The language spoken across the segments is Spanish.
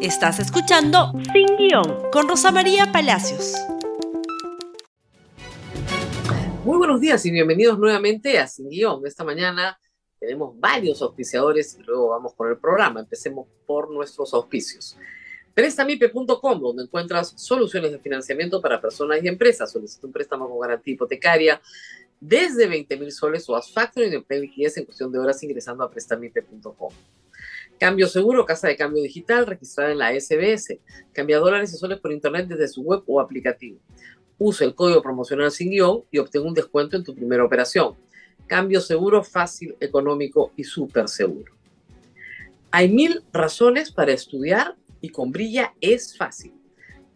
Estás escuchando Sin Guión con Rosa María Palacios. Muy buenos días y bienvenidos nuevamente a Sin Guión. Esta mañana tenemos varios auspiciadores y luego vamos con el programa. Empecemos por nuestros auspicios. Prestamipe.com, donde encuentras soluciones de financiamiento para personas y empresas. Solicita un préstamo con garantía hipotecaria desde 20 mil soles o haz factoring en liquidez en cuestión de horas ingresando a prestamipe.com. Cambio Seguro, casa de cambio digital registrada en la SBS. Cambia dólares y soles por internet desde su web o aplicativo. Usa el código promocional sin guion y obtén un descuento en tu primera operación. Cambio seguro, fácil, económico y súper seguro. Hay mil razones para estudiar y con Brilla es fácil.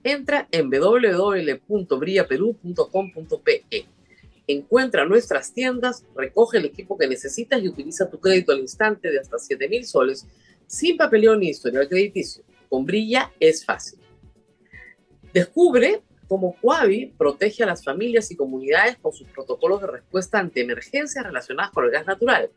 Entra en www.brillaperú.com.pe. Encuentra nuestras tiendas, recoge el equipo que necesitas y utiliza tu crédito al instante de hasta 7 mil soles sin papeleo ni historial crediticio. Con Brilla es fácil. Descubre cómo Cuavi protege a las familias y comunidades con sus protocolos de respuesta ante emergencias relacionadas con el gas natural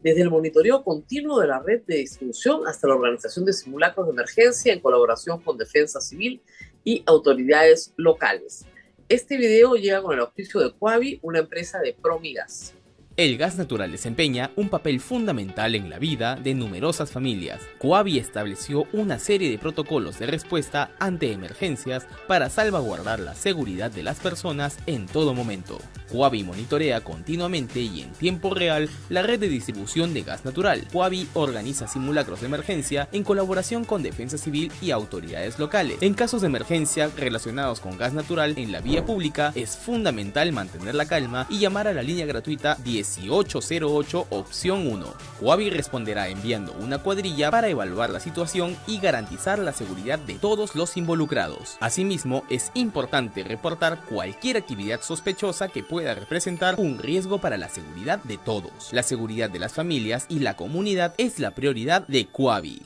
desde el monitoreo continuo de la red de distribución hasta la organización de simulacros de emergencia en colaboración con Defensa Civil y autoridades locales. Este video llega con el auspicio de Coavi, una empresa de Promigas. El gas natural desempeña un papel fundamental en la vida de numerosas familias. Coavi estableció una serie de protocolos de respuesta ante emergencias para salvaguardar la seguridad de las personas en todo momento. Coavi monitorea continuamente y en tiempo real la red de distribución de gas natural. Coavi organiza simulacros de emergencia en colaboración con Defensa Civil y autoridades locales. En casos de emergencia relacionados con gas natural en la vía pública, es fundamental mantener la calma y llamar a la línea gratuita 10 1808 opción 1. Huavi responderá enviando una cuadrilla para evaluar la situación y garantizar la seguridad de todos los involucrados. Asimismo, es importante reportar cualquier actividad sospechosa que pueda representar un riesgo para la seguridad de todos. La seguridad de las familias y la comunidad es la prioridad de Coavi.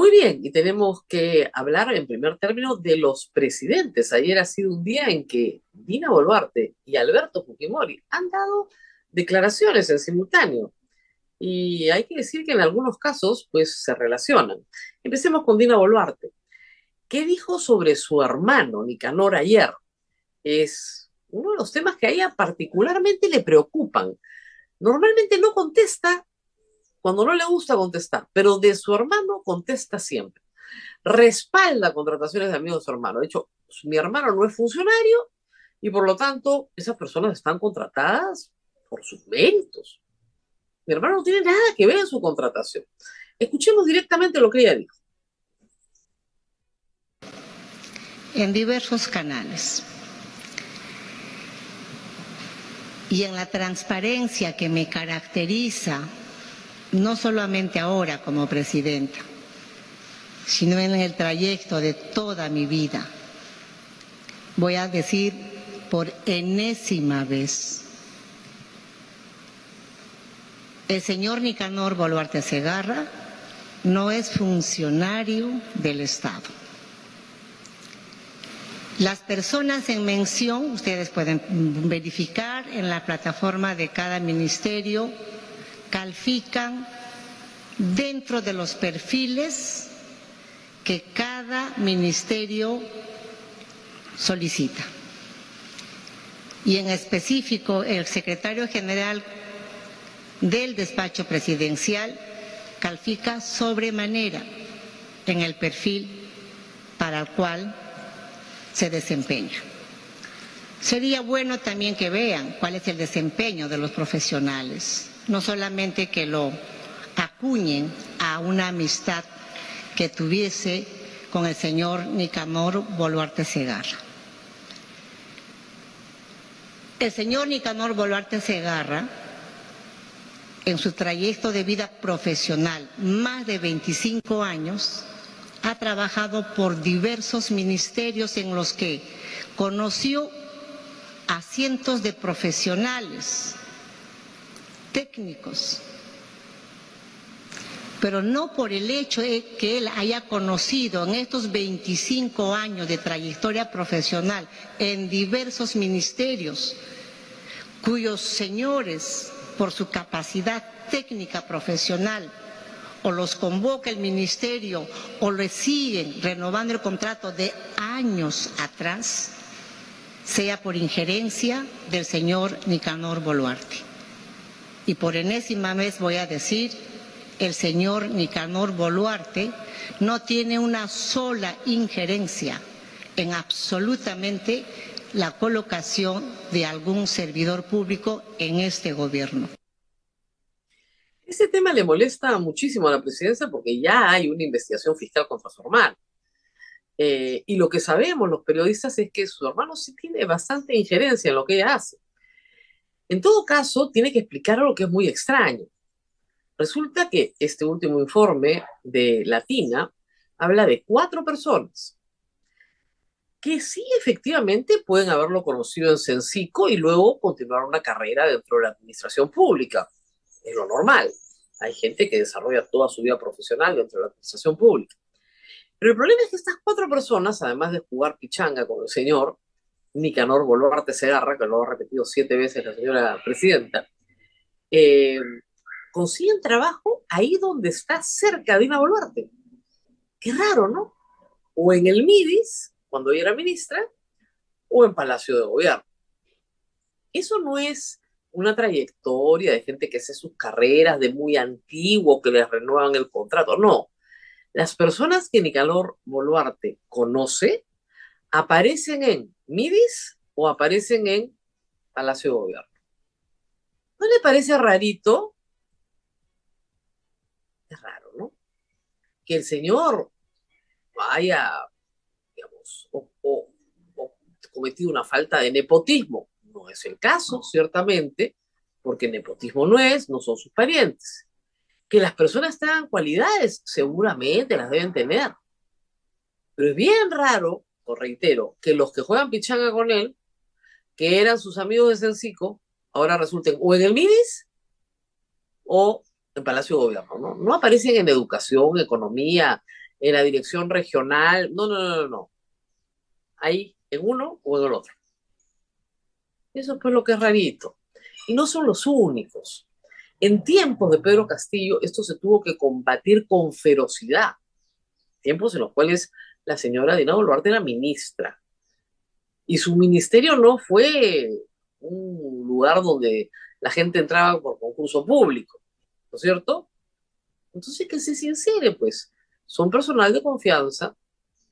Muy bien, y tenemos que hablar en primer término de los presidentes. Ayer ha sido un día en que Dina Boluarte y Alberto Fujimori han dado declaraciones en simultáneo. Y hay que decir que en algunos casos, pues, se relacionan. Empecemos con Dina Boluarte. ¿Qué dijo sobre su hermano Nicanor ayer? Es uno de los temas que a ella particularmente le preocupan. Normalmente no contesta cuando no le gusta contestar, pero de su hermano contesta siempre. Respalda contrataciones de amigos de su hermano. De hecho, mi hermano no es funcionario y por lo tanto esas personas están contratadas por sus méritos. Mi hermano no tiene nada que ver en su contratación. Escuchemos directamente lo que ella dijo. En diversos canales. Y en la transparencia que me caracteriza no solamente ahora como presidenta, sino en el trayecto de toda mi vida. Voy a decir por enésima vez, el señor Nicanor Boluarte Segarra no es funcionario del Estado. Las personas en mención, ustedes pueden verificar en la plataforma de cada ministerio, califican dentro de los perfiles que cada ministerio solicita. Y en específico, el secretario general del despacho presidencial califica sobremanera en el perfil para el cual se desempeña. Sería bueno también que vean cuál es el desempeño de los profesionales no solamente que lo acuñen a una amistad que tuviese con el señor Nicanor Boluarte Segarra. El señor Nicanor Boluarte Segarra, en su trayecto de vida profesional, más de 25 años, ha trabajado por diversos ministerios en los que conoció a cientos de profesionales técnicos, pero no por el hecho de que él haya conocido en estos 25 años de trayectoria profesional en diversos ministerios, cuyos señores, por su capacidad técnica profesional, o los convoca el ministerio o le siguen renovando el contrato de años atrás, sea por injerencia del señor Nicanor Boluarte. Y por enésima vez voy a decir, el señor Nicanor Boluarte no tiene una sola injerencia en absolutamente la colocación de algún servidor público en este gobierno. Ese tema le molesta muchísimo a la presidencia porque ya hay una investigación fiscal contra su hermano. Eh, y lo que sabemos los periodistas es que su hermano sí tiene bastante injerencia en lo que ella hace. En todo caso, tiene que explicar algo que es muy extraño. Resulta que este último informe de Latina habla de cuatro personas que sí efectivamente pueden haberlo conocido en Sencico y luego continuar una carrera dentro de la administración pública es lo normal. Hay gente que desarrolla toda su vida profesional dentro de la administración pública. Pero el problema es que estas cuatro personas, además de jugar pichanga con el señor Nicanor Boluarte Segarra, que lo ha repetido siete veces la señora presidenta, eh, consiguen trabajo ahí donde está cerca Dina Boluarte. Qué raro, ¿no? O en el MIDIS, cuando ella era ministra, o en Palacio de Gobierno. Eso no es una trayectoria de gente que hace sus carreras de muy antiguo, que les renuevan el contrato. No. Las personas que Nicanor Boluarte conoce aparecen en MIDIS o aparecen en Palacio de Gobierno. ¿No le parece rarito? Es raro, ¿no? Que el señor haya, digamos, o cometido una falta de nepotismo no es el caso, ciertamente, porque nepotismo no es, no son sus parientes. Que las personas tengan cualidades, seguramente las deben tener. Pero es bien raro, reitero, que los que juegan pichanga con él, que eran sus amigos de Sencico, ahora resulten o en el MIDIS o en Palacio de Gobierno. ¿no? no aparecen en educación, economía, en la dirección regional. No, no, no, no. no. Ahí en uno o en el otro. Eso fue lo que es rarito. Y no son los únicos. En tiempos de Pedro Castillo, esto se tuvo que combatir con ferocidad. Tiempos en los cuales la señora Dina Boluarte era ministra. Y su ministerio no fue un lugar donde la gente entraba por concurso público, ¿no es cierto? Entonces que se sincere, pues, son personal de confianza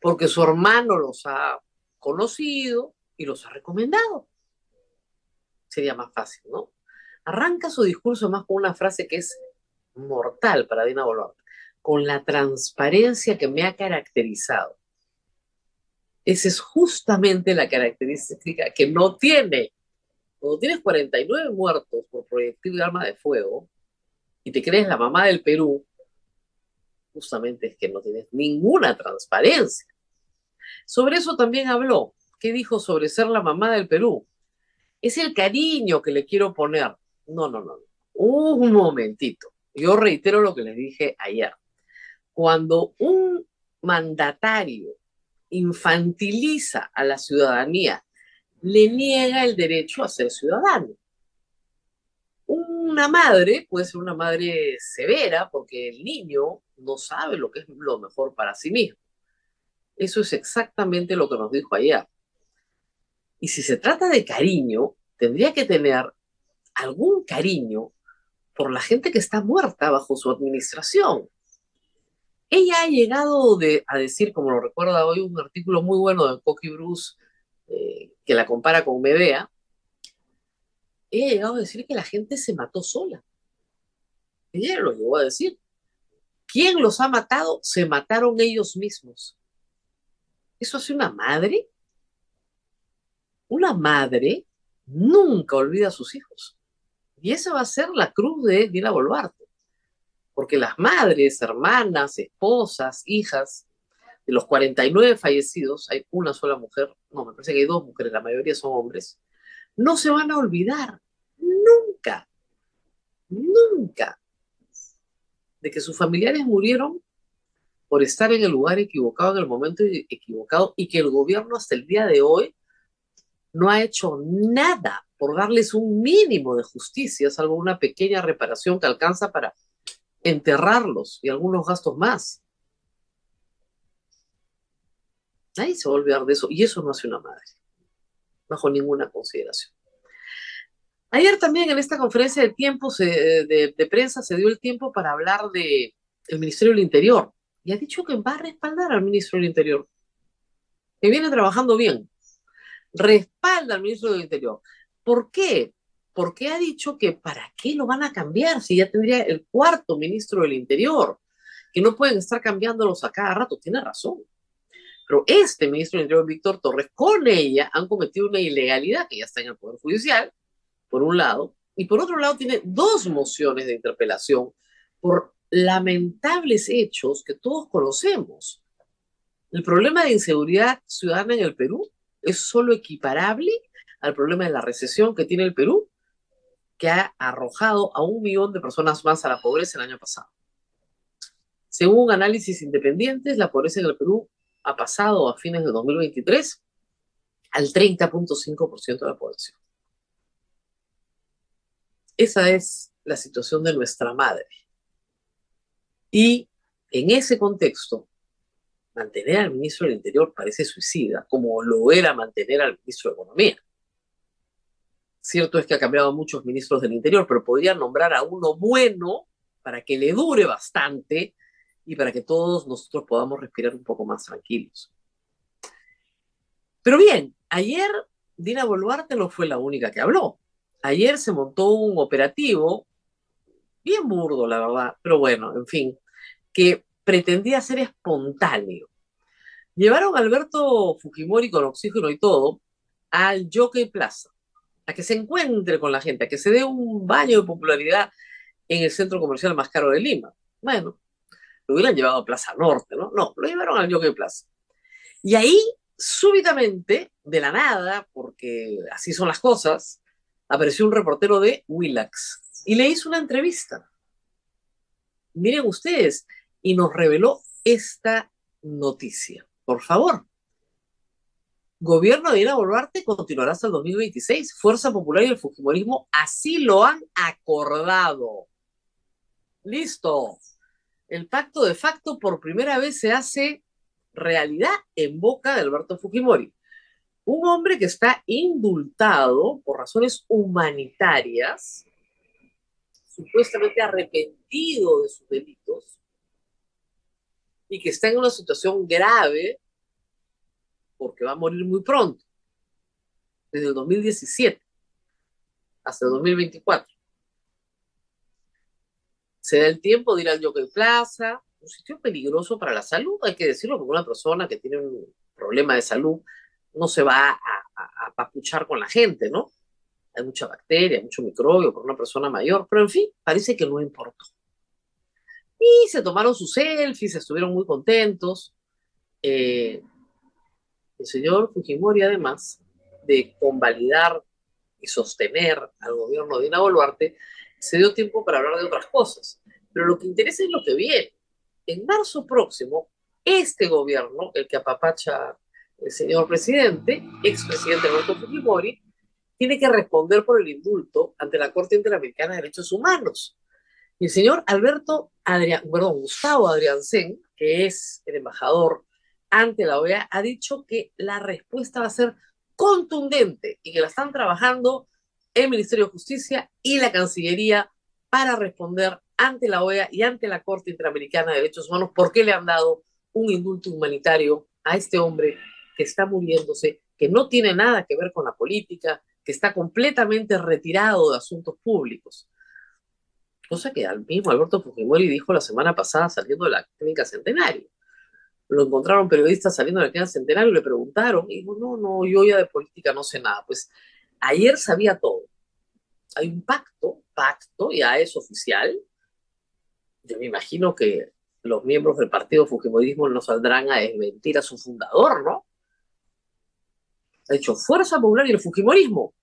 porque su hermano los ha conocido y los ha recomendado sería más fácil, ¿no? Arranca su discurso más con una frase que es mortal para Dina Boluarte, con la transparencia que me ha caracterizado. Esa es justamente la característica que no tiene. Cuando tienes 49 muertos por proyectil de arma de fuego y te crees la mamá del Perú, justamente es que no tienes ninguna transparencia. Sobre eso también habló. ¿Qué dijo sobre ser la mamá del Perú? es el cariño que le quiero poner. No, no, no. Un momentito. Yo reitero lo que les dije ayer. Cuando un mandatario infantiliza a la ciudadanía, le niega el derecho a ser ciudadano. Una madre puede ser una madre severa porque el niño no sabe lo que es lo mejor para sí mismo. Eso es exactamente lo que nos dijo ayer. Y si se trata de cariño, tendría que tener algún cariño por la gente que está muerta bajo su administración. Ella ha llegado a decir, como lo recuerda hoy, un artículo muy bueno de Coqui Bruce eh, que la compara con Medea. Ella ha llegado a decir que la gente se mató sola. Ella lo llegó a decir. ¿Quién los ha matado? Se mataron ellos mismos. ¿Eso hace una madre? Una madre nunca olvida a sus hijos. Y esa va a ser la cruz de Dina Boluarte. Porque las madres, hermanas, esposas, hijas de los 49 fallecidos, hay una sola mujer, no, me parece que hay dos mujeres, la mayoría son hombres, no se van a olvidar nunca, nunca, de que sus familiares murieron por estar en el lugar equivocado, en el momento equivocado, y que el gobierno hasta el día de hoy no ha hecho nada por darles un mínimo de justicia, salvo una pequeña reparación que alcanza para enterrarlos y algunos gastos más. Nadie se va a olvidar de eso y eso no hace una madre, bajo ninguna consideración. Ayer también en esta conferencia de tiempo de, prensa se dio el tiempo para hablar de el Ministerio del Interior y ha dicho que va a respaldar al ministro del Interior, que viene trabajando bien. Respalda al ministro del Interior. ¿Por qué? Porque ha dicho que para qué lo van a cambiar si ya tendría el cuarto ministro del Interior, que no pueden estar cambiándolos a cada rato. Tiene razón. Pero este ministro del Interior, Víctor Torres, con ella han cometido una ilegalidad que ya está en el Poder Judicial, por un lado, y por otro lado tiene dos mociones de interpelación por lamentables hechos que todos conocemos. El problema de inseguridad ciudadana en el Perú es solo equiparable al problema de la recesión que tiene el Perú, que ha arrojado a un millón de personas más a la pobreza el año pasado. Según análisis independientes, la pobreza en el Perú ha pasado a fines de 2023 al 30.5% de la población. Esa es la situación de nuestra madre. Y en ese contexto, mantener al ministro del Interior parece suicida, como lo era mantener al ministro de Economía. Cierto es que ha cambiado muchos ministros del Interior, pero podría nombrar a uno bueno para que le dure bastante y para que todos nosotros podamos respirar un poco más tranquilos. Pero bien, ayer Dina Boluarte no fue la única que habló. Ayer se montó un operativo, bien burdo, la verdad, pero bueno, en fin, que pretendía ser espontáneo. Llevaron a Alberto Fujimori con oxígeno y todo al Jockey Plaza, a que se encuentre con la gente, a que se dé un baño de popularidad en el centro comercial más caro de Lima. Bueno, lo hubieran llevado a Plaza Norte, ¿no? No, lo llevaron al Jockey Plaza. Y ahí, súbitamente, de la nada, porque así son las cosas, apareció un reportero de Willax y le hizo una entrevista. Miren ustedes, y nos reveló esta noticia. Por favor. Gobierno de Dina Boluarte continuará hasta el 2026. Fuerza Popular y el Fujimorismo así lo han acordado. Listo. El pacto de facto por primera vez se hace realidad en boca de Alberto Fujimori un hombre que está indultado por razones humanitarias, supuestamente arrepentido de sus delitos, y que está en una situación grave porque va a morir muy pronto, desde el 2017 hasta el 2024. Se da el tiempo de ir al Jockey Plaza, un sitio peligroso para la salud, hay que decirlo, porque una persona que tiene un problema de salud no se va a, papuchar con la gente, ¿no? Hay mucha bacteria, mucho microbio por una persona mayor, pero en fin, parece que no importó. Y se tomaron sus selfies, estuvieron muy contentos. Eh, el señor Fujimori, además de convalidar y sostener al gobierno de Dina Boluarte, se dio tiempo para hablar de otras cosas. Pero lo que interesa es lo que viene. En marzo próximo, este gobierno, el que apapacha el señor presidente, expresidente Alberto Fujimori, tiene que responder por el indulto ante la Corte Interamericana de Derechos Humanos. Y el señor Alberto Adrián, perdón, Gustavo Adriansen, que es el embajador ante la OEA, ha dicho que la respuesta va a ser contundente y que la están trabajando el Ministerio de Justicia y la Cancillería para responder ante la OEA y ante la Corte Interamericana de Derechos Humanos por qué le han dado un indulto humanitario a este hombre que está muriéndose, que no tiene nada que ver con la política, que está completamente retirado de asuntos públicos. Cosa que al mismo Alberto Fujimori dijo la semana pasada saliendo de la clínica Centenario. Lo encontraron periodistas saliendo de la clínica Centenario y le preguntaron, y dijo, no, no, yo ya de política no sé nada. Pues ayer sabía todo. Hay un pacto, pacto, ya es oficial. Yo me imagino que los miembros del partido Fujimorismo no saldrán a desmentir a su fundador, ¿no? ha hecho Fuerza Popular y el Fujimorismo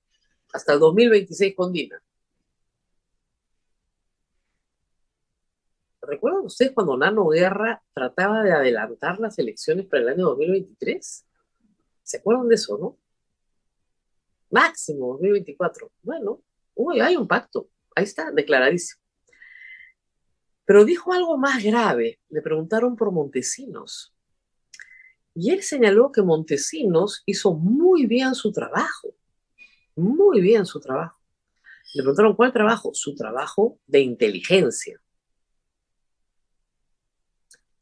hasta el 2026 con Dina. ¿Recuerdan ustedes cuando Nano Guerra trataba de adelantar las elecciones para el año 2023? ¿Se acuerdan de eso, no? Máximo 2024. Bueno, hay un pacto. Ahí está, declaradísimo. Pero dijo algo más grave. Le preguntaron por Montesinos. Y él señaló que Montesinos hizo muy bien su trabajo. Muy bien su trabajo. Le preguntaron cuál trabajo. Su trabajo de inteligencia.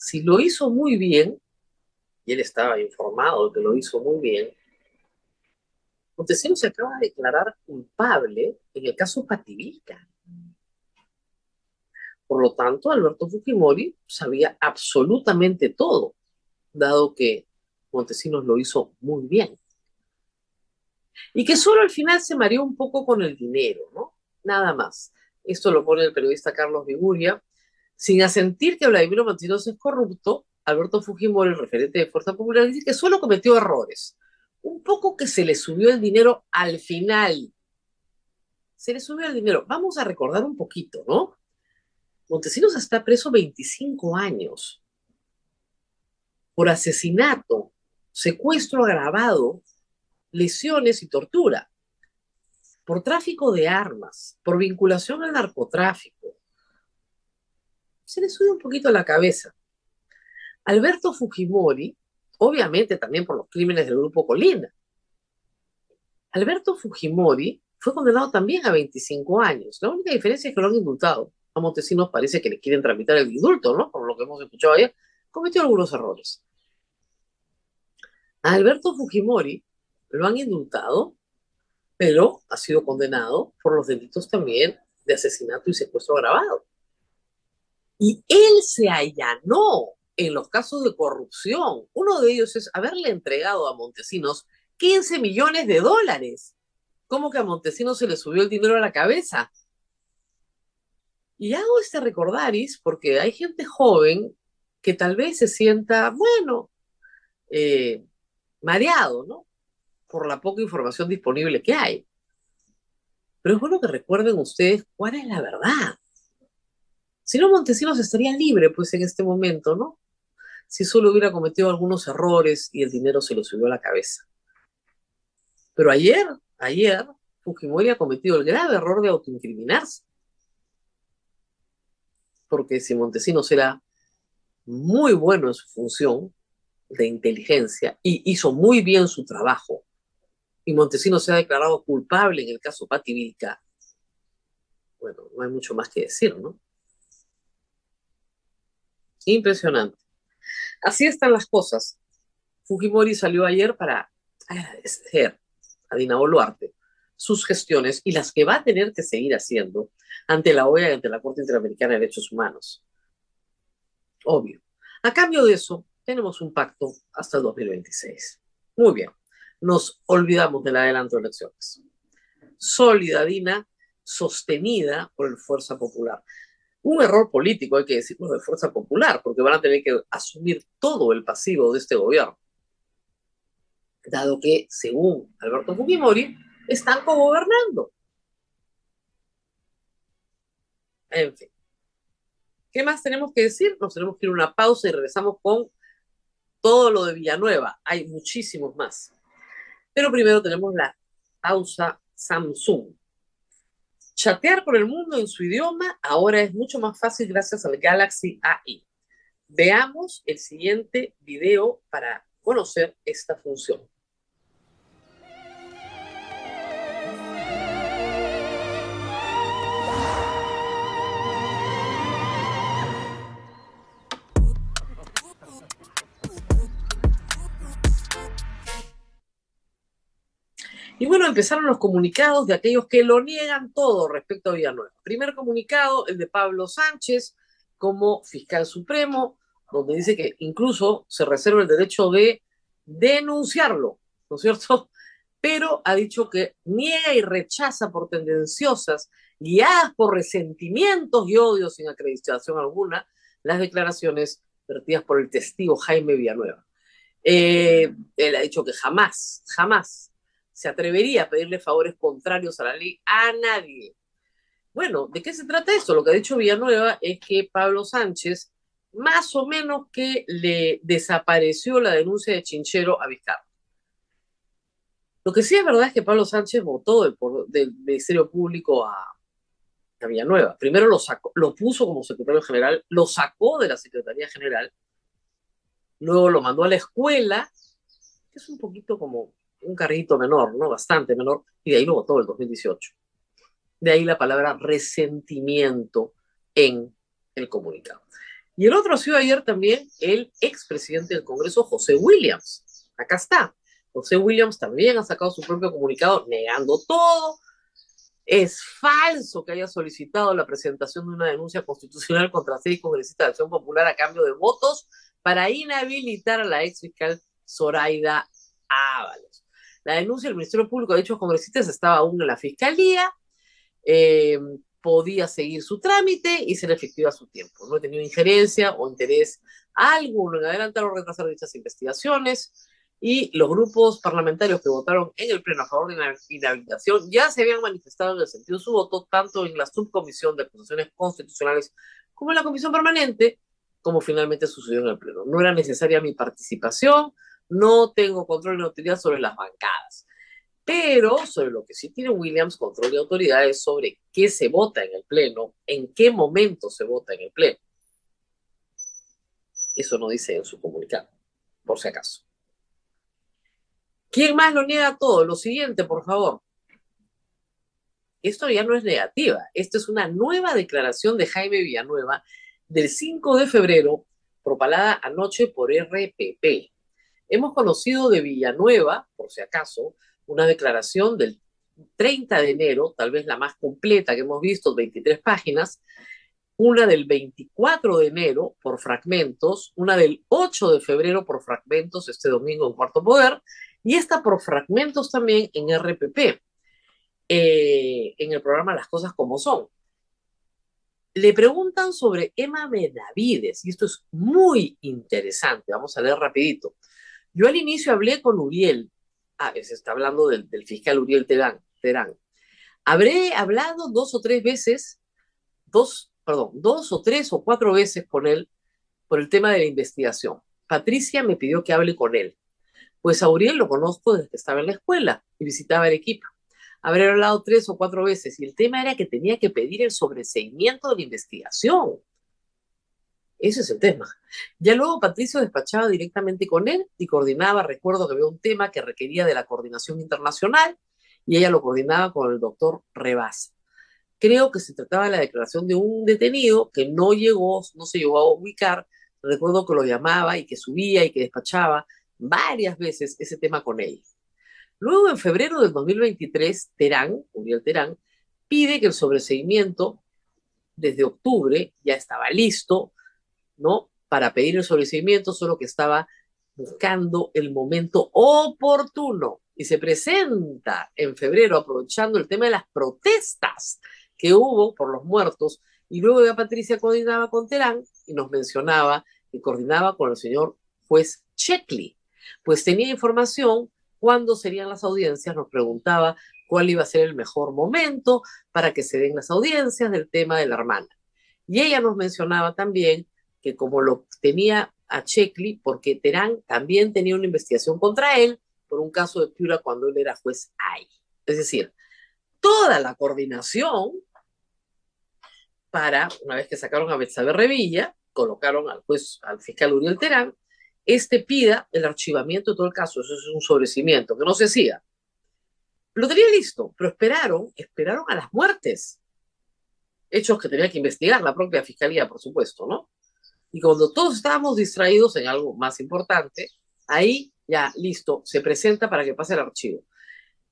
Si lo hizo muy bien, y él estaba informado de que lo hizo muy bien, Montesinos se acaba de declarar culpable en el caso Pativilca. Por lo tanto, Alberto Fujimori sabía absolutamente todo, dado que Montesinos lo hizo muy bien. Y que solo al final se mareó un poco con el dinero, ¿no? Nada más. Esto lo pone el periodista Carlos Viguria. Sin asentir que Vladimiro Montesinos es corrupto, Alberto Fujimori, el referente de Fuerza Popular, dice que solo cometió errores. Un poco que se le subió el dinero al final. Se le subió el dinero. Vamos a recordar un poquito, ¿no? Montesinos está preso 25 años por asesinato, secuestro agravado, lesiones y tortura, por tráfico de armas, por vinculación al narcotráfico. Se le sube un poquito la cabeza. Alberto Fujimori, obviamente también por los crímenes del grupo Colina. Alberto Fujimori fue condenado también a 25 años. La única diferencia es que lo han indultado a Montesinos parece que le quieren tramitar el indulto, ¿no? Por lo que hemos escuchado ayer, cometió algunos errores. A Alberto Fujimori lo han indultado, pero ha sido condenado por los delitos también de asesinato y secuestro agravado. Y él se allanó en los casos de corrupción. Uno de ellos es haberle entregado a Montesinos 15 millones de dólares. ¿Cómo que a Montesinos se le subió el dinero a la cabeza? Y hago este recordaris porque hay gente joven que tal vez se sienta, bueno, eh, mareado, ¿no? Por la poca información disponible que hay. Pero es bueno que recuerden ustedes cuál es la verdad. Si no, Montesinos estaría libre, pues, en este momento, ¿no? Si solo hubiera cometido algunos errores y el dinero se lo subió a la cabeza. Pero ayer, ayer, Fujimori ha cometido el grave error de autoincriminarse porque si Montesinos era muy bueno en su función de inteligencia y hizo muy bien su trabajo, y Montesinos se ha declarado culpable en el caso Pati bueno, no hay mucho más que decir, ¿no? Impresionante. Así están las cosas. Fujimori salió ayer para agradecer a Dina Boluarte sus gestiones y las que va a tener que seguir haciendo ante la OEA y ante la Corte Interamericana de Derechos Humanos. Obvio. A cambio de eso, tenemos un pacto hasta el 2026. Muy bien. Nos olvidamos del adelanto de elecciones. Sólida, Dina, sostenida por el Fuerza Popular. Un error político, hay que decirlo, de Fuerza Popular, porque van a tener que asumir todo el pasivo de este gobierno. Dado que, según Alberto Fujimori, están cogobernando. En fin. ¿Qué más tenemos que decir? Nos tenemos que ir a una pausa y regresamos con todo lo de Villanueva. Hay muchísimos más. Pero primero tenemos la pausa Samsung. Chatear con el mundo en su idioma ahora es mucho más fácil gracias al Galaxy AI. Veamos el siguiente video para conocer esta función. Y bueno, empezaron los comunicados de aquellos que lo niegan todo respecto a Villanueva. Primer comunicado, el de Pablo Sánchez como fiscal supremo, donde dice que incluso se reserva el derecho de denunciarlo, ¿no es cierto? Pero ha dicho que niega y rechaza por tendenciosas, guiadas por resentimientos y odios sin acreditación alguna, las declaraciones vertidas por el testigo Jaime Villanueva. Eh, él ha dicho que jamás, jamás se atrevería a pedirle favores contrarios a la ley a nadie. Bueno, ¿de qué se trata esto? Lo que ha dicho Villanueva es que Pablo Sánchez más o menos que le desapareció la denuncia de Chinchero a Vizcarra. Lo que sí es verdad es que Pablo Sánchez votó del, Ministerio Público a, a Villanueva. Primero lo puso como secretario general, lo sacó de la Secretaría General, luego lo mandó a la escuela, que es un poquito como un carrito menor, ¿no? Bastante menor, y de ahí lo votó el 2018. De ahí la palabra resentimiento en el comunicado. Y el otro ha sido ayer también el expresidente del Congreso, José Williams. Acá está. José Williams también ha sacado su propio comunicado negando todo. Es falso que haya solicitado la presentación de una denuncia constitucional contra seis congresistas de Acción Popular a cambio de votos para inhabilitar a la ex fiscal Zoraida Ábalos. La denuncia del Ministerio Público de dichos congresistas estaba aún en la Fiscalía. Eh, podía seguir su trámite y ser efectiva a su tiempo. No he tenido injerencia o interés alguno en adelantar o retrasar dichas investigaciones y los grupos parlamentarios que votaron en el Pleno a favor de la inhabilitación ya se habían manifestado en el sentido de su voto, tanto en la subcomisión de acusaciones constitucionales como en la comisión permanente, como finalmente sucedió en el Pleno. No era necesaria mi participación, no tengo control y autoridad sobre las bancadas. Pero sobre lo que sí tiene Williams control y autoridad es sobre qué se vota en el Pleno, en qué momento se vota en el Pleno. Eso no dice en su comunicado, por si acaso. ¿Quién más lo niega todo? Lo siguiente, por favor. Esto ya no es negativa, esto es una nueva declaración de Jaime Villanueva del 5 de febrero, propalada anoche por RPP. Hemos conocido de Villanueva, por si acaso, una declaración del 30 de enero, tal vez la más completa que hemos visto, 23 páginas, una del 24 de enero por fragmentos, una del 8 de febrero por fragmentos, este domingo en Cuarto Poder, y esta por fragmentos también en RPP, eh, en el programa Las Cosas Como Son. Le preguntan sobre Emma Benavides, y esto es muy interesante, vamos a leer rapidito. Yo al inicio hablé con Uriel, ah, se está hablando del, fiscal Uriel Terán, Terán. Habré hablado dos o tres veces, dos, perdón, dos o tres o cuatro veces con él por el tema de la investigación. Patricia me pidió que hable con él, pues a Uriel lo conozco desde que estaba en la escuela y visitaba el equipo. Habré hablado tres o cuatro veces y el tema era que tenía que pedir el sobreseimiento de la investigación. Ese es el tema. Ya luego Patricio despachaba directamente con él y coordinaba. Recuerdo que había un tema que requería de la coordinación internacional y ella lo coordinaba con el doctor Rebas. Creo que se trataba de la declaración de un detenido que no llegó, no se llegó a ubicar. Recuerdo que lo llamaba y que subía y que despachaba varias veces ese tema con él. Luego, en febrero del 2023, Terán, Uriel Terán, pide que el sobreseimiento desde octubre ya estaba listo, ¿no? Para pedir el sobreseimiento, solo que estaba buscando el momento oportuno y se presenta en febrero aprovechando el tema de las protestas que hubo por los muertos y luego ya Patricia coordinaba con Terán y nos mencionaba que coordinaba con el señor juez Checkley, pues tenía información cuándo serían las audiencias, nos preguntaba cuál iba a ser el mejor momento para que se den las audiencias del tema de la hermana. Y ella nos mencionaba también que como lo tenía a Checkley, porque Terán también tenía una investigación contra él por un caso de Piura cuando él era juez ahí. Es decir, toda la coordinación para, una vez que sacaron a Betsabe Revilla, colocaron al juez, al fiscal Uriel Terán, este pida el archivamiento de todo el caso, eso es un sobrecimiento, que no se hacía. Lo tenía listo, pero esperaron, esperaron a las muertes. Hechos que tenía que investigar la propia fiscalía, por supuesto, ¿no? Y cuando todos estábamos distraídos en algo más importante, ahí ya listo, se presenta para que pase el archivo.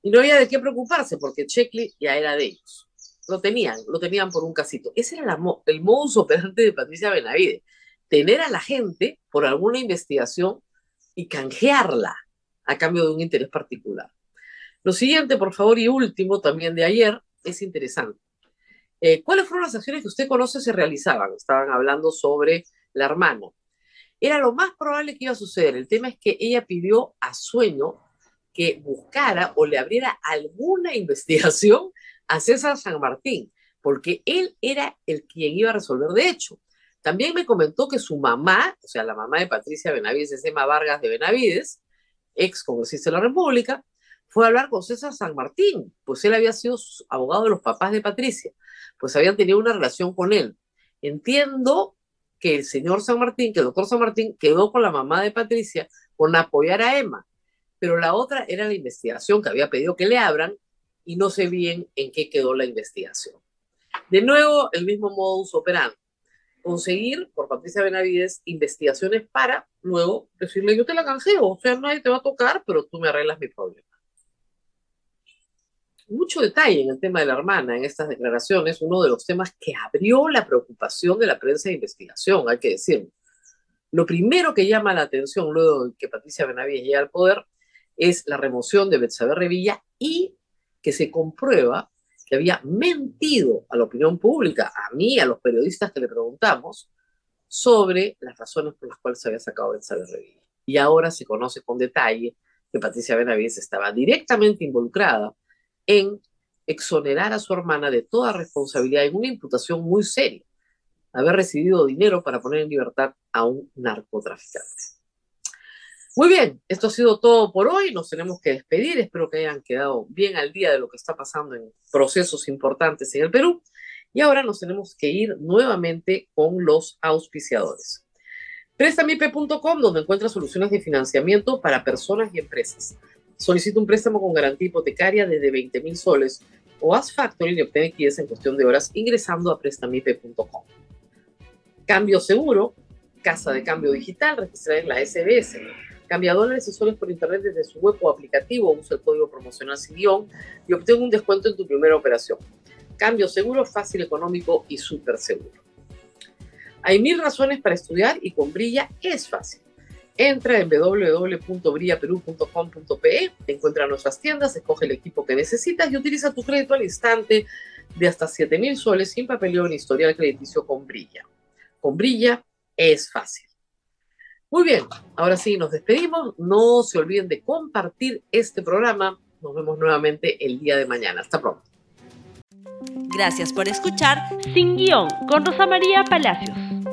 Y no había de qué preocuparse porque Checkley ya era de ellos. Lo tenían, lo tenían por un casito. Ese era el modus operandi de Patricia Benavide. Tener a la gente por alguna investigación y canjearla a cambio de un interés particular. Lo siguiente, por favor, y último también de ayer, es interesante. Eh, ¿Cuáles fueron las acciones que usted conoce se realizaban? Estaban hablando sobre la hermana. Era lo más probable que iba a suceder. El tema es que ella pidió a Sueño que buscara o le abriera alguna investigación a César San Martín, porque él era el quien iba a resolver de hecho. También me comentó que su mamá, o sea, la mamá de Patricia Benavides, es Emma Vargas de Benavides, ex congresista de la República, fue a hablar con César San Martín, pues él había sido abogado de los papás de Patricia, pues habían tenido una relación con él. Entiendo que el señor San Martín, que el doctor San Martín quedó con la mamá de Patricia con apoyar a Emma, pero la otra era la investigación que había pedido que le abran y no sé bien en qué quedó la investigación. De nuevo, el mismo modus operandi. Conseguir por Patricia Benavides investigaciones para luego decirle yo te la canjeo, o sea, nadie te va a tocar, pero tú me arreglas mi problema mucho detalle en el tema de la hermana en estas declaraciones, uno de los temas que abrió la preocupación de la prensa de investigación, hay que decirlo. Lo primero que llama la atención luego de que Patricia Benavides llegue al poder es la remoción de Betsabe Revilla y que se comprueba que había mentido a la opinión pública, a mí, a los periodistas que le preguntamos, sobre las razones por las cuales se había sacado Betsabe Revilla. Y ahora se conoce con detalle que Patricia Benavides estaba directamente involucrada en exonerar a su hermana de toda responsabilidad en una imputación muy seria, haber recibido dinero para poner en libertad a un narcotraficante. Muy bien, esto ha sido todo por hoy, nos tenemos que despedir, espero que hayan quedado bien al día de lo que está pasando en procesos importantes en el Perú y ahora nos tenemos que ir nuevamente con los auspiciadores. Préstamipe.com, donde encuentra soluciones de financiamiento para personas y empresas. Solicita un préstamo con garantía hipotecaria desde 20 mil soles o haz factoring y obtén liquidez en cuestión de horas ingresando a prestamipe.com. Cambio seguro, casa de cambio digital registrada en la SBS. Cambia dólares y soles por internet desde su web o aplicativo. Usa el código promocional sin guion y obtén un descuento en tu primera operación. Cambio seguro, fácil, económico y súper seguro. Hay mil razones para estudiar y con Brilla es fácil. Entra en www.brillaperú.com.pe, encuentra nuestras tiendas, escoge el equipo que necesitas y utiliza tu crédito al instante de hasta 7 mil soles sin papeleo ni historial crediticio con Brilla. Con Brilla es fácil. Muy bien, ahora sí nos despedimos. No se olviden de compartir este programa. Nos vemos nuevamente el día de mañana. Hasta pronto. Gracias por escuchar Sin Guión con Rosa María Palacios.